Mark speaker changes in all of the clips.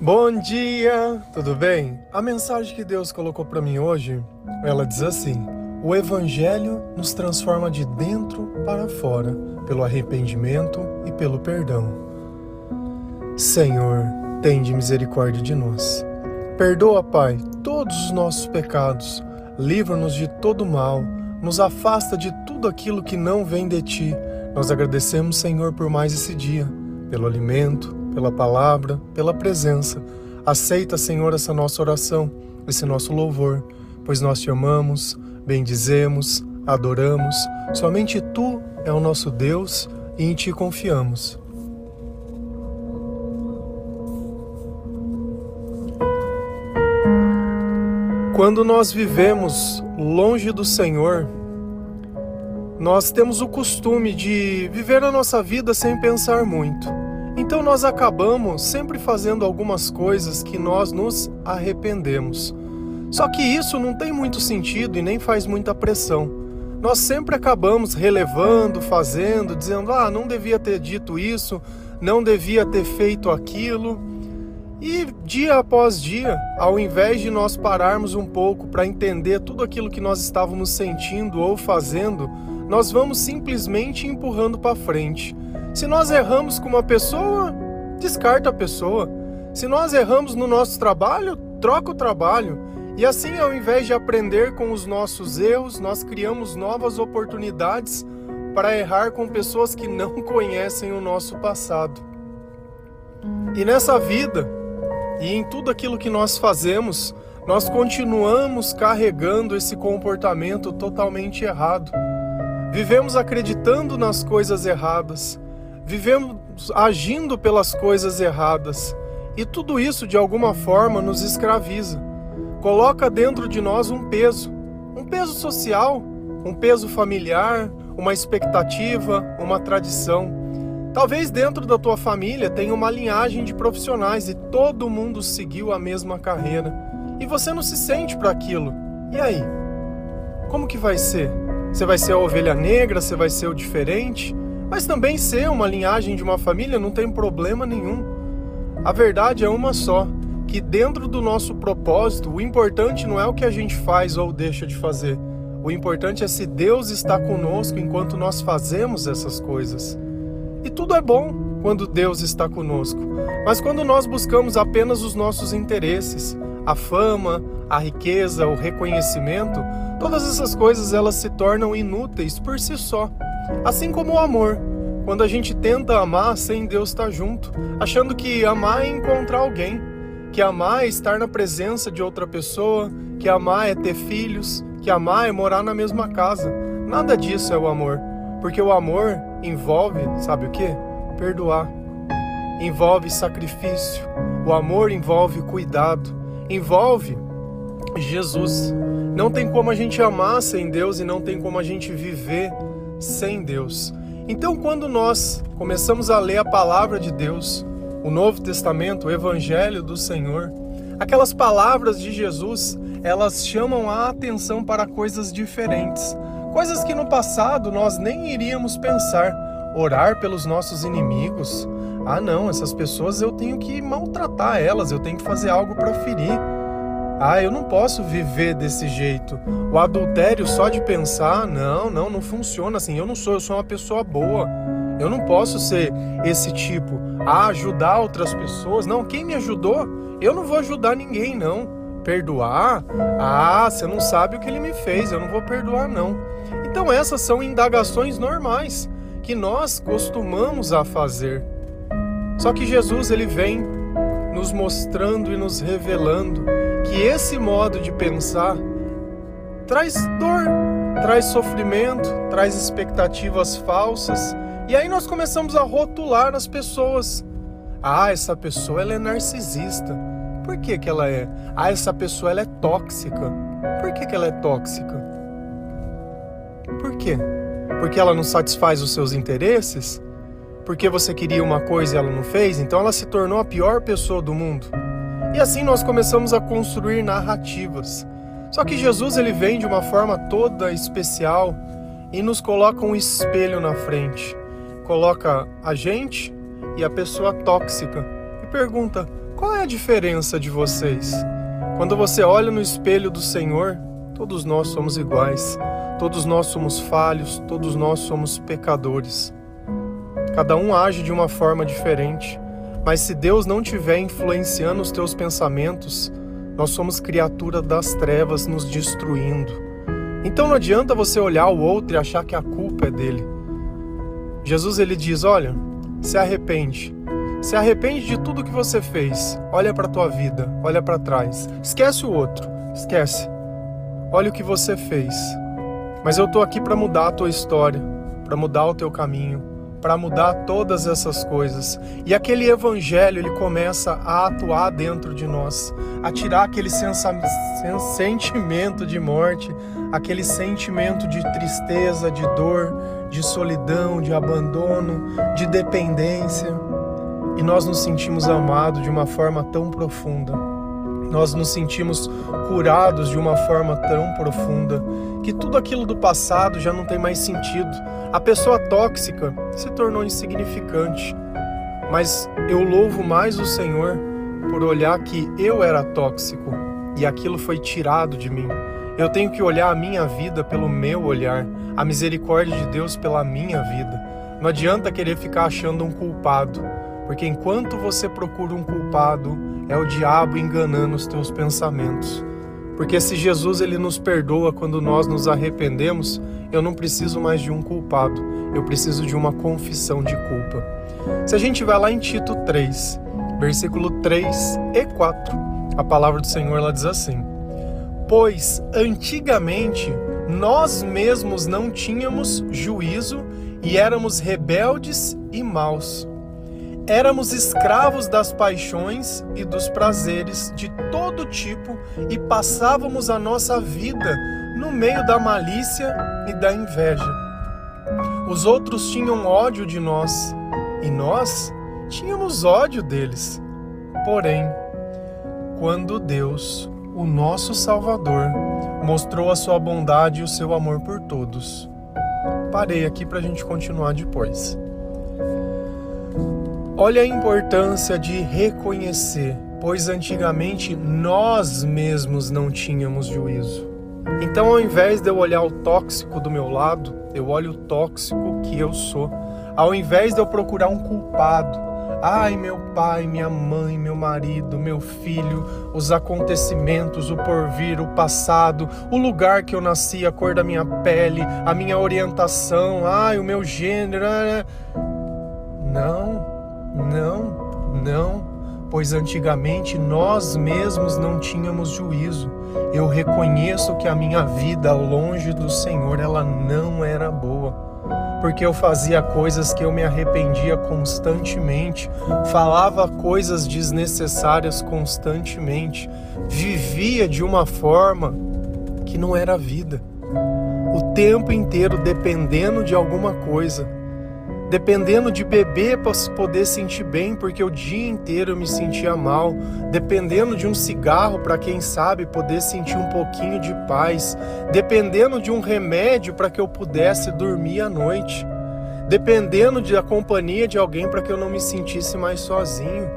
Speaker 1: Bom dia, tudo bem? A mensagem que Deus colocou para mim hoje, ela diz assim: O evangelho nos transforma de dentro para fora, pelo arrependimento e pelo perdão. Senhor, tende misericórdia de nós. Perdoa, Pai, todos os nossos pecados, livra-nos de todo mal, nos afasta de tudo aquilo que não vem de ti. Nós agradecemos, Senhor, por mais esse dia, pelo alimento, pela palavra, pela presença. Aceita, Senhor, essa nossa oração, esse nosso louvor, pois nós te amamos, bendizemos, adoramos. Somente tu é o nosso Deus e em ti confiamos. Quando nós vivemos longe do Senhor, nós temos o costume de viver a nossa vida sem pensar muito. Então nós acabamos sempre fazendo algumas coisas que nós nos arrependemos. Só que isso não tem muito sentido e nem faz muita pressão. Nós sempre acabamos relevando, fazendo, dizendo: ah, não devia ter dito isso, não devia ter feito aquilo. E dia após dia, ao invés de nós pararmos um pouco para entender tudo aquilo que nós estávamos sentindo ou fazendo, nós vamos simplesmente empurrando para frente. Se nós erramos com uma pessoa, descarta a pessoa. Se nós erramos no nosso trabalho, troca o trabalho. E assim, ao invés de aprender com os nossos erros, nós criamos novas oportunidades para errar com pessoas que não conhecem o nosso passado. E nessa vida, e em tudo aquilo que nós fazemos, nós continuamos carregando esse comportamento totalmente errado. Vivemos acreditando nas coisas erradas, vivemos agindo pelas coisas erradas e tudo isso de alguma forma nos escraviza. Coloca dentro de nós um peso, um peso social, um peso familiar, uma expectativa, uma tradição. Talvez dentro da tua família tenha uma linhagem de profissionais e todo mundo seguiu a mesma carreira e você não se sente para aquilo. E aí? Como que vai ser? Você vai ser a ovelha negra? Você vai ser o diferente? Mas também ser uma linhagem de uma família não tem problema nenhum. A verdade é uma só, que dentro do nosso propósito, o importante não é o que a gente faz ou deixa de fazer. O importante é se Deus está conosco enquanto nós fazemos essas coisas. E tudo é bom quando Deus está conosco. Mas quando nós buscamos apenas os nossos interesses, a fama, a riqueza, o reconhecimento, todas essas coisas elas se tornam inúteis por si só. Assim como o amor. Quando a gente tenta amar sem Deus estar junto, achando que amar é encontrar alguém, que amar é estar na presença de outra pessoa, que amar é ter filhos, que amar é morar na mesma casa. Nada disso é o amor, porque o amor envolve, sabe o que? Perdoar. Envolve sacrifício. O amor envolve cuidado. Envolve Jesus. Não tem como a gente amar sem Deus e não tem como a gente viver sem Deus. Então, quando nós começamos a ler a palavra de Deus, o Novo Testamento, o Evangelho do Senhor, aquelas palavras de Jesus, elas chamam a atenção para coisas diferentes, coisas que no passado nós nem iríamos pensar. Orar pelos nossos inimigos. Ah, não, essas pessoas eu tenho que maltratar elas, eu tenho que fazer algo para ferir. Ah, eu não posso viver desse jeito. O adultério só de pensar, não, não, não funciona assim. Eu não sou, eu sou uma pessoa boa. Eu não posso ser esse tipo. Ah, ajudar outras pessoas. Não, quem me ajudou? Eu não vou ajudar ninguém, não. Perdoar? Ah, você não sabe o que ele me fez, eu não vou perdoar, não. Então, essas são indagações normais que nós costumamos a fazer. Só que Jesus, ele vem nos mostrando e nos revelando que esse modo de pensar traz dor, traz sofrimento, traz expectativas falsas. E aí nós começamos a rotular as pessoas. Ah, essa pessoa ela é narcisista. Por que, que ela é? Ah, essa pessoa ela é tóxica. Por que, que ela é tóxica? Por quê? Porque ela não satisfaz os seus interesses? Porque você queria uma coisa e ela não fez? Então ela se tornou a pior pessoa do mundo? E assim nós começamos a construir narrativas. Só que Jesus ele vem de uma forma toda especial e nos coloca um espelho na frente. Coloca a gente e a pessoa tóxica e pergunta: Qual é a diferença de vocês? Quando você olha no espelho do Senhor, todos nós somos iguais, todos nós somos falhos, todos nós somos pecadores. Cada um age de uma forma diferente, mas se Deus não estiver influenciando os teus pensamentos, nós somos criatura das trevas nos destruindo. Então não adianta você olhar o outro e achar que a culpa é dele. Jesus ele diz: "Olha, se arrepende. Se arrepende de tudo que você fez. Olha para tua vida, olha para trás. Esquece o outro, esquece. Olha o que você fez. Mas eu tô aqui para mudar a tua história, para mudar o teu caminho, para mudar todas essas coisas. E aquele evangelho, ele começa a atuar dentro de nós, a tirar aquele sentimento de morte, aquele sentimento de tristeza, de dor, de solidão, de abandono, de dependência e nós nos sentimos amados de uma forma tão profunda. Nós nos sentimos curados de uma forma tão profunda que tudo aquilo do passado já não tem mais sentido. A pessoa tóxica se tornou insignificante. Mas eu louvo mais o Senhor por olhar que eu era tóxico e aquilo foi tirado de mim. Eu tenho que olhar a minha vida pelo meu olhar, a misericórdia de Deus pela minha vida. Não adianta querer ficar achando um culpado. Porque enquanto você procura um culpado, é o diabo enganando os teus pensamentos. Porque se Jesus ele nos perdoa quando nós nos arrependemos, eu não preciso mais de um culpado, eu preciso de uma confissão de culpa. Se a gente vai lá em Tito 3, versículo 3 e 4, a palavra do Senhor ela diz assim: Pois antigamente nós mesmos não tínhamos juízo e éramos rebeldes e maus Éramos escravos das paixões e dos prazeres de todo tipo e passávamos a nossa vida no meio da malícia e da inveja. Os outros tinham ódio de nós e nós tínhamos ódio deles. Porém, quando Deus, o nosso Salvador, mostrou a sua bondade e o seu amor por todos. Parei aqui para a gente continuar depois. Olha a importância de reconhecer, pois antigamente nós mesmos não tínhamos juízo. Então, ao invés de eu olhar o tóxico do meu lado, eu olho o tóxico que eu sou. Ao invés de eu procurar um culpado, ai meu pai, minha mãe, meu marido, meu filho, os acontecimentos, o porvir, o passado, o lugar que eu nasci, a cor da minha pele, a minha orientação, ai o meu gênero. Né, né. Não, não, não, pois antigamente nós mesmos não tínhamos juízo. Eu reconheço que a minha vida longe do Senhor, ela não era boa. Porque eu fazia coisas que eu me arrependia constantemente, falava coisas desnecessárias constantemente, vivia de uma forma que não era vida. O tempo inteiro dependendo de alguma coisa dependendo de beber para poder sentir bem, porque o dia inteiro eu me sentia mal, dependendo de um cigarro para quem sabe poder sentir um pouquinho de paz, dependendo de um remédio para que eu pudesse dormir à noite, dependendo da companhia de alguém para que eu não me sentisse mais sozinho,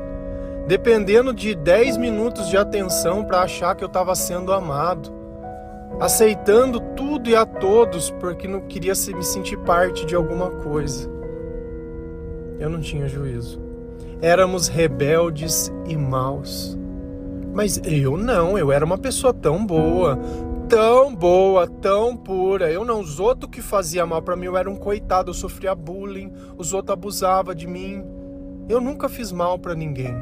Speaker 1: dependendo de 10 minutos de atenção para achar que eu estava sendo amado. Aceitando tudo e a todos porque não queria me sentir parte de alguma coisa eu não tinha juízo. Éramos rebeldes e maus. Mas eu não, eu era uma pessoa tão boa, tão boa, tão pura. Eu não, os outros que faziam mal para mim, eu era um coitado, eu sofria bullying, os outros abusavam de mim. Eu nunca fiz mal para ninguém.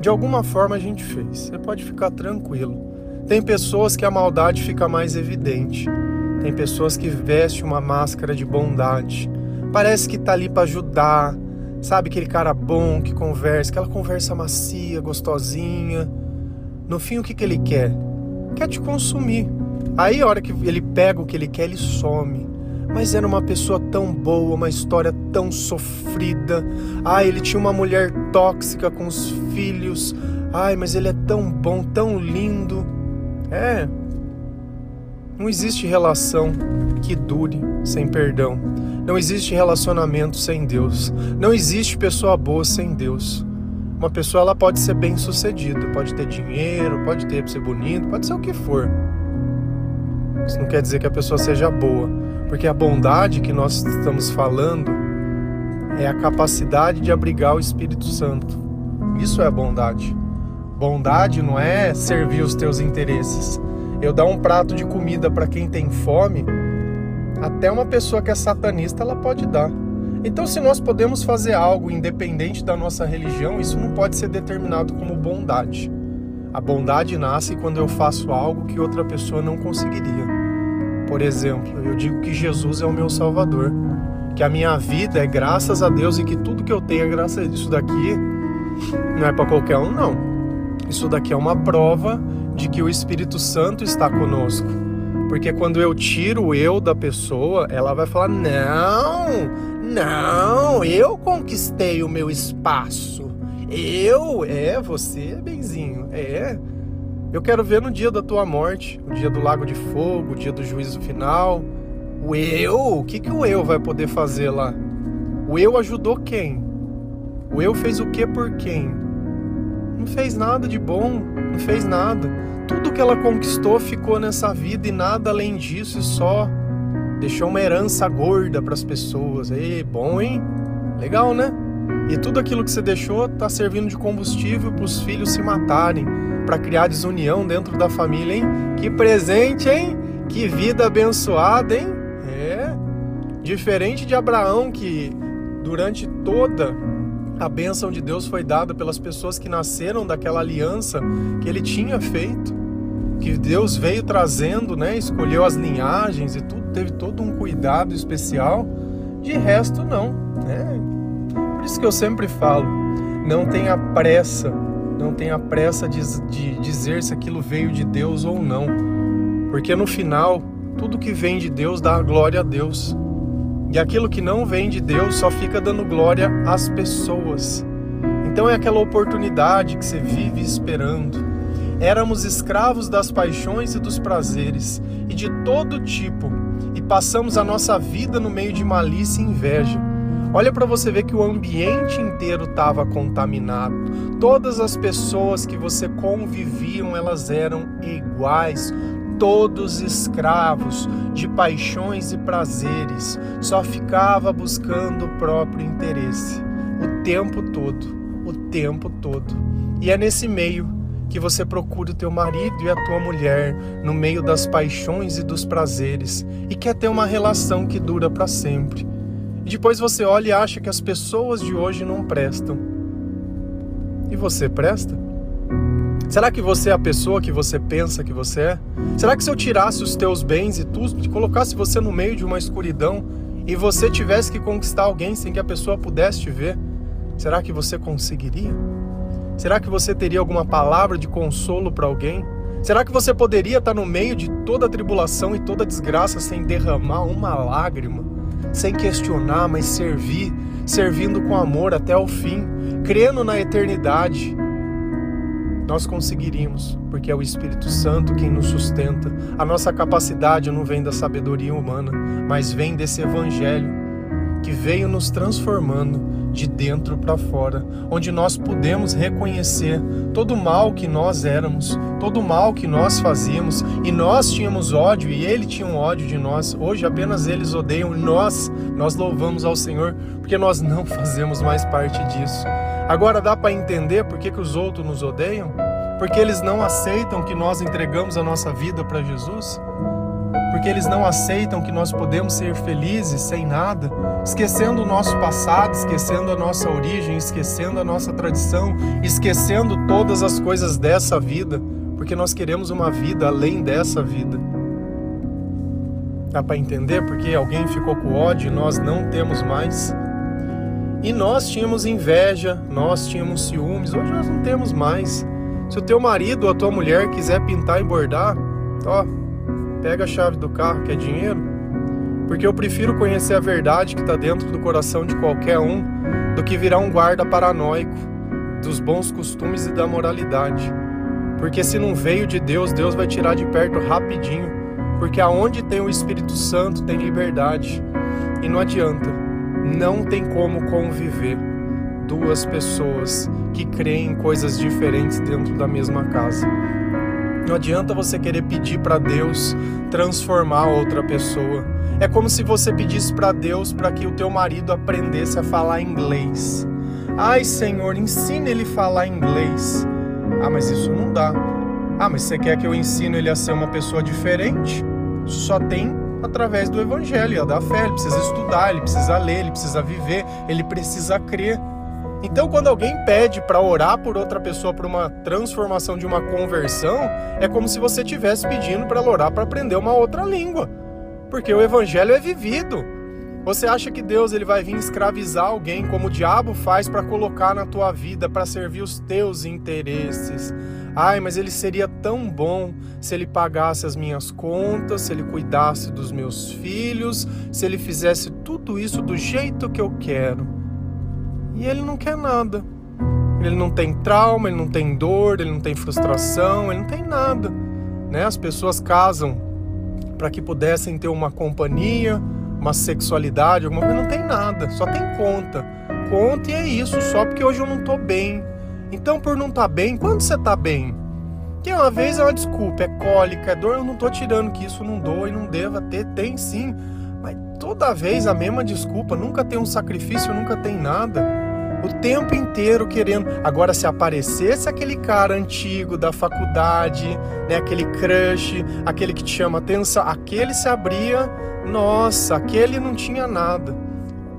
Speaker 1: De alguma forma a gente fez. Você pode ficar tranquilo. Tem pessoas que a maldade fica mais evidente. Tem pessoas que vestem uma máscara de bondade. Parece que tá ali para ajudar, sabe? Aquele cara bom que conversa, aquela conversa macia, gostosinha. No fim, o que, que ele quer? Quer te consumir. Aí, a hora que ele pega o que ele quer, ele some. Mas era uma pessoa tão boa, uma história tão sofrida. Ah, ele tinha uma mulher tóxica com os filhos. Ai, mas ele é tão bom, tão lindo. É. Não existe relação que dure sem perdão. Não existe relacionamento sem Deus. Não existe pessoa boa sem Deus. Uma pessoa ela pode ser bem sucedida, pode ter dinheiro, pode ter ser bonito, pode ser o que for. Isso não quer dizer que a pessoa seja boa, porque a bondade que nós estamos falando é a capacidade de abrigar o Espírito Santo. Isso é bondade. Bondade não é servir os teus interesses. Eu dar um prato de comida para quem tem fome, até uma pessoa que é satanista ela pode dar. Então, se nós podemos fazer algo independente da nossa religião, isso não pode ser determinado como bondade. A bondade nasce quando eu faço algo que outra pessoa não conseguiria. Por exemplo, eu digo que Jesus é o meu Salvador, que a minha vida é graças a Deus e que tudo que eu tenho é graças a Isso daqui não é para qualquer um, não. Isso daqui é uma prova de que o Espírito Santo está conosco. Porque quando eu tiro o eu da pessoa, ela vai falar: não, não, eu conquistei o meu espaço. Eu? É, você, benzinho. É. Eu quero ver no dia da tua morte, o dia do lago de fogo, o dia do juízo final. O eu? O que, que o eu vai poder fazer lá? O eu ajudou quem? O eu fez o que por quem? Não fez nada de bom, não fez nada. Tudo que ela conquistou ficou nessa vida e nada além disso, e só Deixou uma herança gorda para as pessoas. Ei, bom, hein? Legal, né? E tudo aquilo que você deixou está servindo de combustível para os filhos se matarem, para criar desunião dentro da família, hein? Que presente, hein? Que vida abençoada, hein? É. Diferente de Abraão, que durante toda a bênção de Deus foi dada pelas pessoas que nasceram daquela aliança que ele tinha feito, que Deus veio trazendo, né? Escolheu as linhagens e tudo teve todo um cuidado especial. De resto, não. Né? Por isso que eu sempre falo: não tenha pressa, não tenha pressa de, de dizer se aquilo veio de Deus ou não. Porque no final, tudo que vem de Deus dá glória a Deus. E aquilo que não vem de Deus só fica dando glória às pessoas. Então é aquela oportunidade que você vive esperando. Éramos escravos das paixões e dos prazeres, e de todo tipo, e passamos a nossa vida no meio de malícia e inveja. Olha para você ver que o ambiente inteiro estava contaminado. Todas as pessoas que você conviviam, elas eram iguais, todos escravos de paixões e prazeres, só ficava buscando o próprio interesse o tempo todo, o tempo todo. E é nesse meio que você procure o teu marido e a tua mulher no meio das paixões e dos prazeres e quer ter uma relação que dura para sempre. E depois você olha e acha que as pessoas de hoje não prestam. E você presta? Será que você é a pessoa que você pensa que você é? Será que se eu tirasse os teus bens e tudo, te colocasse você no meio de uma escuridão e você tivesse que conquistar alguém sem que a pessoa pudesse te ver, será que você conseguiria? Será que você teria alguma palavra de consolo para alguém? Será que você poderia estar no meio de toda a tribulação e toda a desgraça sem derramar uma lágrima? Sem questionar, mas servir, servindo com amor até o fim, crendo na eternidade. Nós conseguiríamos, porque é o Espírito Santo quem nos sustenta. A nossa capacidade não vem da sabedoria humana, mas vem desse Evangelho que veio nos transformando de dentro para fora, onde nós podemos reconhecer todo o mal que nós éramos, todo o mal que nós fazíamos, e nós tínhamos ódio e ele tinha um ódio de nós. Hoje apenas eles odeiam nós. Nós louvamos ao Senhor porque nós não fazemos mais parte disso. Agora dá para entender por que, que os outros nos odeiam? Porque eles não aceitam que nós entregamos a nossa vida para Jesus? porque eles não aceitam que nós podemos ser felizes sem nada, esquecendo o nosso passado, esquecendo a nossa origem, esquecendo a nossa tradição, esquecendo todas as coisas dessa vida, porque nós queremos uma vida além dessa vida. Dá para entender porque alguém ficou com ódio e nós não temos mais? E nós tínhamos inveja, nós tínhamos ciúmes, hoje nós não temos mais. Se o teu marido ou a tua mulher quiser pintar e bordar, ó, pega a chave do carro, que é dinheiro, porque eu prefiro conhecer a verdade que está dentro do coração de qualquer um do que virar um guarda paranoico dos bons costumes e da moralidade. Porque se não veio de Deus, Deus vai tirar de perto rapidinho. Porque aonde tem o Espírito Santo tem liberdade. E não adianta, não tem como conviver. duas pessoas que creem em coisas diferentes dentro da mesma casa. Não adianta você querer pedir para Deus transformar outra pessoa. É como se você pedisse para Deus para que o teu marido aprendesse a falar inglês. Ai, Senhor, ensine ele a falar inglês. Ah, mas isso não dá. Ah, mas você quer que eu ensine ele a ser uma pessoa diferente? Só tem através do evangelho, da fé. Ele precisa estudar, ele precisa ler, ele precisa viver, ele precisa crer. Então, quando alguém pede para orar por outra pessoa por uma transformação de uma conversão, é como se você estivesse pedindo para ela orar para aprender uma outra língua. Porque o evangelho é vivido. Você acha que Deus ele vai vir escravizar alguém como o diabo faz para colocar na tua vida para servir os teus interesses? Ai, mas ele seria tão bom se ele pagasse as minhas contas, se ele cuidasse dos meus filhos, se ele fizesse tudo isso do jeito que eu quero. E ele não quer nada. Ele não tem trauma, ele não tem dor, ele não tem frustração, ele não tem nada. Né? As pessoas casam para que pudessem ter uma companhia, uma sexualidade, alguma coisa, não tem nada, só tem conta. Conta e é isso, só porque hoje eu não tô bem. Então, por não estar tá bem, quando você tá bem? Que uma vez é uma desculpa, é cólica, é dor, eu não tô tirando que isso não doa e não deva ter, tem sim. Mas toda vez a mesma desculpa, nunca tem um sacrifício, nunca tem nada o tempo inteiro querendo. Agora, se aparecesse aquele cara antigo da faculdade, né, aquele crush, aquele que te chama atenção, aquele se abria, nossa, aquele não tinha nada.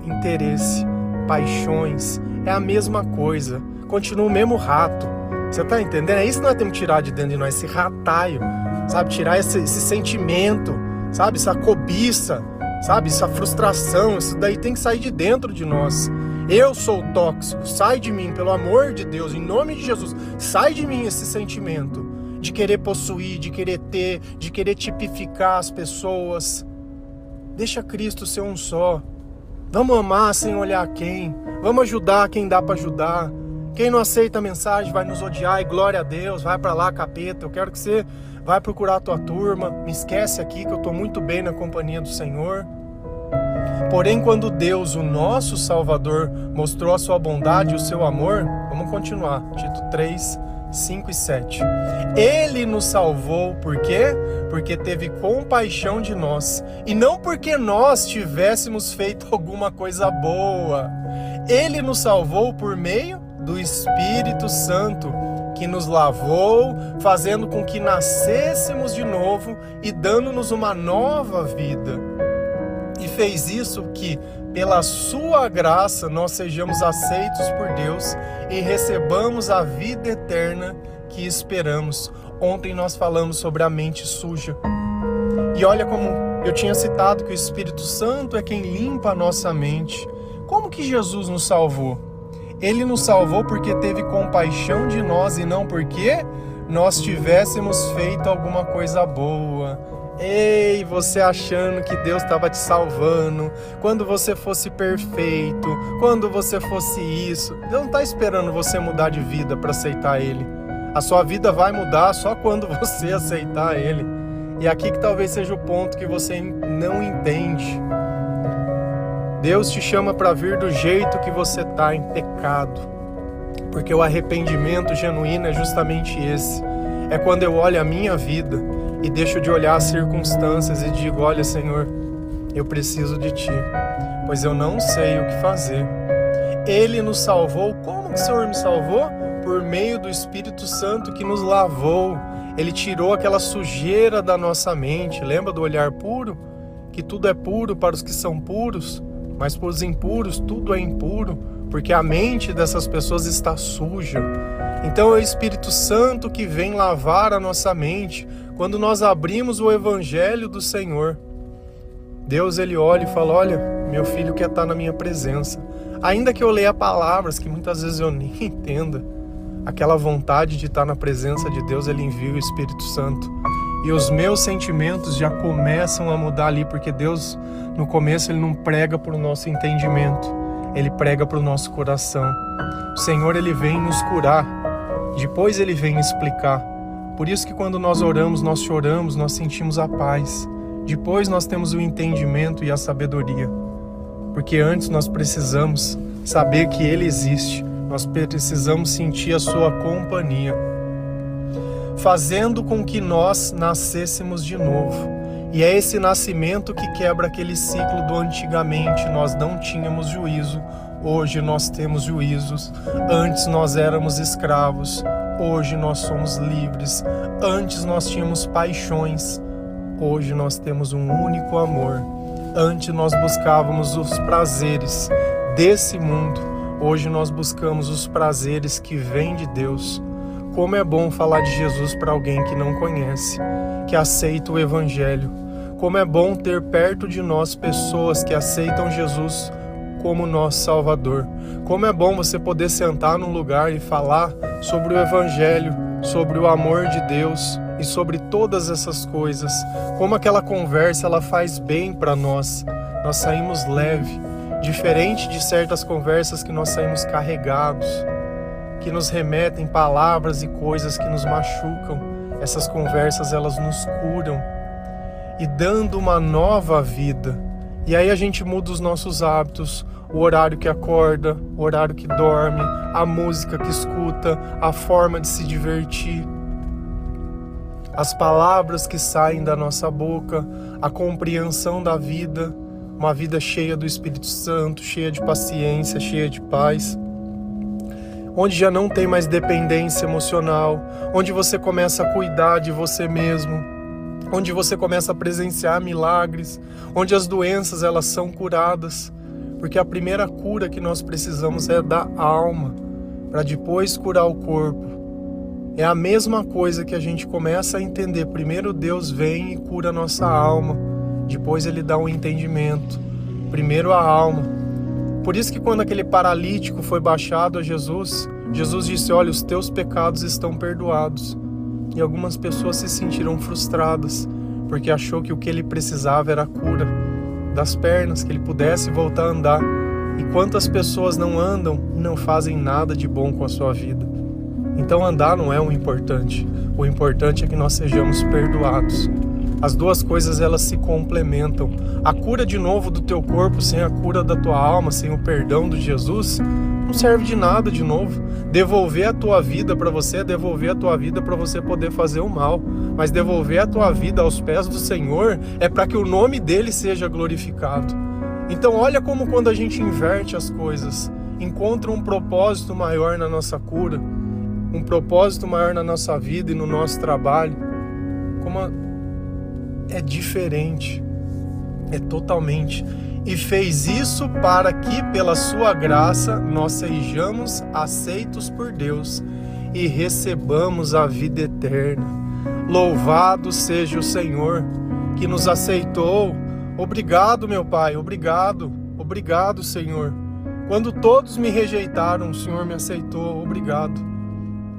Speaker 1: Interesse, paixões, é a mesma coisa. Continua o mesmo rato. Você tá entendendo? É isso que nós temos que tirar de dentro de nós, esse rataio, sabe? Tirar esse, esse sentimento, sabe? Essa cobiça, sabe? Essa frustração, isso daí tem que sair de dentro de nós. Eu sou tóxico, sai de mim, pelo amor de Deus, em nome de Jesus, sai de mim esse sentimento de querer possuir, de querer ter, de querer tipificar as pessoas. Deixa Cristo ser um só. Vamos amar sem olhar quem. Vamos ajudar quem dá para ajudar. Quem não aceita a mensagem vai nos odiar e glória a Deus, vai para lá, capeta. Eu quero que você vai procurar a tua turma. Me esquece aqui que eu estou muito bem na companhia do Senhor. Porém, quando Deus, o nosso Salvador, mostrou a sua bondade e o seu amor, vamos continuar, Tito 3, 5 e 7. Ele nos salvou, por quê? Porque teve compaixão de nós, e não porque nós tivéssemos feito alguma coisa boa. Ele nos salvou por meio do Espírito Santo, que nos lavou, fazendo com que nascêssemos de novo e dando-nos uma nova vida e fez isso que, pela sua graça, nós sejamos aceitos por Deus e recebamos a vida eterna que esperamos. Ontem nós falamos sobre a mente suja. E olha como eu tinha citado que o Espírito Santo é quem limpa a nossa mente. Como que Jesus nos salvou? Ele nos salvou porque teve compaixão de nós e não porque nós tivéssemos feito alguma coisa boa Ei, você achando que Deus estava te salvando, quando você fosse perfeito, quando você fosse isso. Deus não está esperando você mudar de vida para aceitar Ele. A sua vida vai mudar só quando você aceitar Ele. E aqui que talvez seja o ponto que você não entende. Deus te chama para vir do jeito que você está, em pecado. Porque o arrependimento genuíno é justamente esse. É quando eu olho a minha vida e deixo de olhar as circunstâncias e digo: Olha, Senhor, eu preciso de Ti, pois eu não sei o que fazer. Ele nos salvou. Como que o Senhor me salvou? Por meio do Espírito Santo que nos lavou. Ele tirou aquela sujeira da nossa mente. Lembra do olhar puro? Que tudo é puro para os que são puros, mas para os impuros tudo é impuro, porque a mente dessas pessoas está suja. Então é o Espírito Santo que vem lavar a nossa mente, quando nós abrimos o evangelho do Senhor, Deus ele olha e fala: "Olha, meu filho quer estar na minha presença". Ainda que eu leia palavras que muitas vezes eu nem entenda, aquela vontade de estar na presença de Deus, ele envia o Espírito Santo. E os meus sentimentos já começam a mudar ali, porque Deus, no começo, ele não prega para o nosso entendimento, ele prega para o nosso coração. O Senhor, ele vem nos curar, depois ele vem explicar. Por isso que quando nós oramos, nós choramos, nós sentimos a paz. Depois nós temos o entendimento e a sabedoria. Porque antes nós precisamos saber que Ele existe. Nós precisamos sentir a Sua companhia, fazendo com que nós nascêssemos de novo. E é esse nascimento que quebra aquele ciclo do antigamente nós não tínhamos juízo, hoje nós temos juízos. Antes nós éramos escravos, hoje nós somos livres. Antes nós tínhamos paixões, hoje nós temos um único amor. Antes nós buscávamos os prazeres desse mundo, hoje nós buscamos os prazeres que vêm de Deus. Como é bom falar de Jesus para alguém que não conhece, que aceita o Evangelho. Como é bom ter perto de nós pessoas que aceitam Jesus como nosso Salvador. Como é bom você poder sentar num lugar e falar sobre o Evangelho, sobre o amor de Deus e sobre todas essas coisas. Como aquela conversa ela faz bem para nós. Nós saímos leve, diferente de certas conversas que nós saímos carregados, que nos remetem palavras e coisas que nos machucam. Essas conversas elas nos curam e dando uma nova vida. E aí a gente muda os nossos hábitos, o horário que acorda, o horário que dorme, a música que escuta, a forma de se divertir, as palavras que saem da nossa boca, a compreensão da vida, uma vida cheia do Espírito Santo, cheia de paciência, cheia de paz. Onde já não tem mais dependência emocional, onde você começa a cuidar de você mesmo, onde você começa a presenciar milagres, onde as doenças elas são curadas, porque a primeira cura que nós precisamos é da alma, para depois curar o corpo. É a mesma coisa que a gente começa a entender. Primeiro Deus vem e cura a nossa alma, depois ele dá um entendimento. Primeiro a alma. Por isso que quando aquele paralítico foi baixado a Jesus, Jesus disse: "Olha, os teus pecados estão perdoados". E algumas pessoas se sentiram frustradas, porque achou que o que ele precisava era a cura das pernas, que ele pudesse voltar a andar. E quantas pessoas não andam e não fazem nada de bom com a sua vida? Então andar não é o importante. O importante é que nós sejamos perdoados. As duas coisas elas se complementam. A cura de novo do teu corpo sem a cura da tua alma, sem o perdão de Jesus, não serve de nada de novo. Devolver a tua vida para você é devolver a tua vida para você poder fazer o mal. Mas devolver a tua vida aos pés do Senhor é para que o nome dele seja glorificado. Então, olha como quando a gente inverte as coisas, encontra um propósito maior na nossa cura, um propósito maior na nossa vida e no nosso trabalho, como é diferente, é totalmente e fez isso para que, pela sua graça, nós sejamos aceitos por Deus e recebamos a vida eterna. Louvado seja o Senhor que nos aceitou. Obrigado, meu Pai, obrigado, obrigado, Senhor. Quando todos me rejeitaram, o Senhor me aceitou. Obrigado,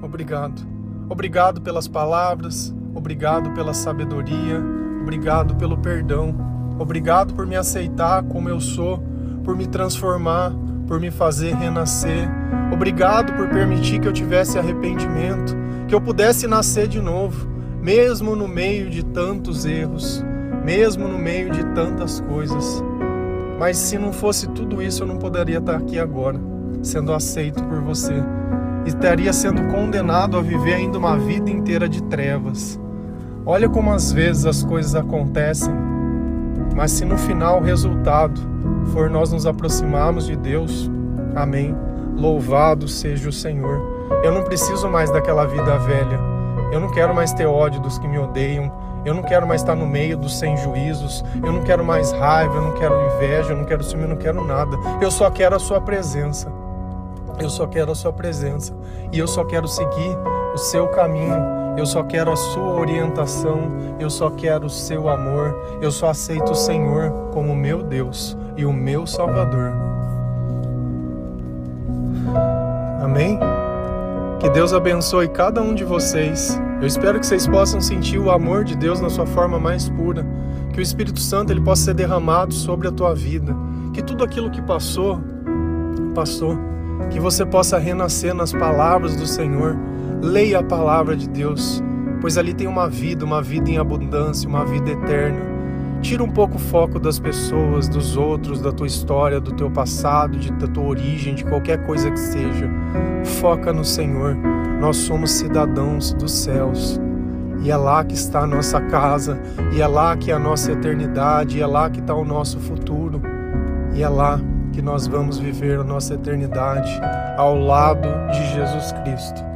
Speaker 1: obrigado. Obrigado pelas palavras, obrigado pela sabedoria, obrigado pelo perdão. Obrigado por me aceitar como eu sou, por me transformar, por me fazer renascer. Obrigado por permitir que eu tivesse arrependimento, que eu pudesse nascer de novo, mesmo no meio de tantos erros, mesmo no meio de tantas coisas. Mas se não fosse tudo isso, eu não poderia estar aqui agora, sendo aceito por você. Estaria sendo condenado a viver ainda uma vida inteira de trevas. Olha como às vezes as coisas acontecem mas se no final o resultado for nós nos aproximarmos de Deus, amém. Louvado seja o Senhor. Eu não preciso mais daquela vida velha. Eu não quero mais ter ódio dos que me odeiam. Eu não quero mais estar no meio dos sem juízos. Eu não quero mais raiva, eu não quero inveja, eu não quero ciúme, eu não quero nada. Eu só quero a sua presença. Eu só quero a sua presença. E eu só quero seguir o seu caminho eu só quero a sua orientação, eu só quero o seu amor, eu só aceito o Senhor como meu Deus e o meu Salvador. Amém? Que Deus abençoe cada um de vocês. Eu espero que vocês possam sentir o amor de Deus na sua forma mais pura, que o Espírito Santo ele possa ser derramado sobre a tua vida, que tudo aquilo que passou, passou, que você possa renascer nas palavras do Senhor Leia a palavra de Deus, pois ali tem uma vida, uma vida em abundância, uma vida eterna. Tira um pouco o foco das pessoas, dos outros, da tua história, do teu passado, de, da tua origem, de qualquer coisa que seja. Foca no Senhor. Nós somos cidadãos dos céus. E é lá que está a nossa casa, e é lá que é a nossa eternidade, e é lá que está o nosso futuro, e é lá que nós vamos viver a nossa eternidade ao lado de Jesus Cristo.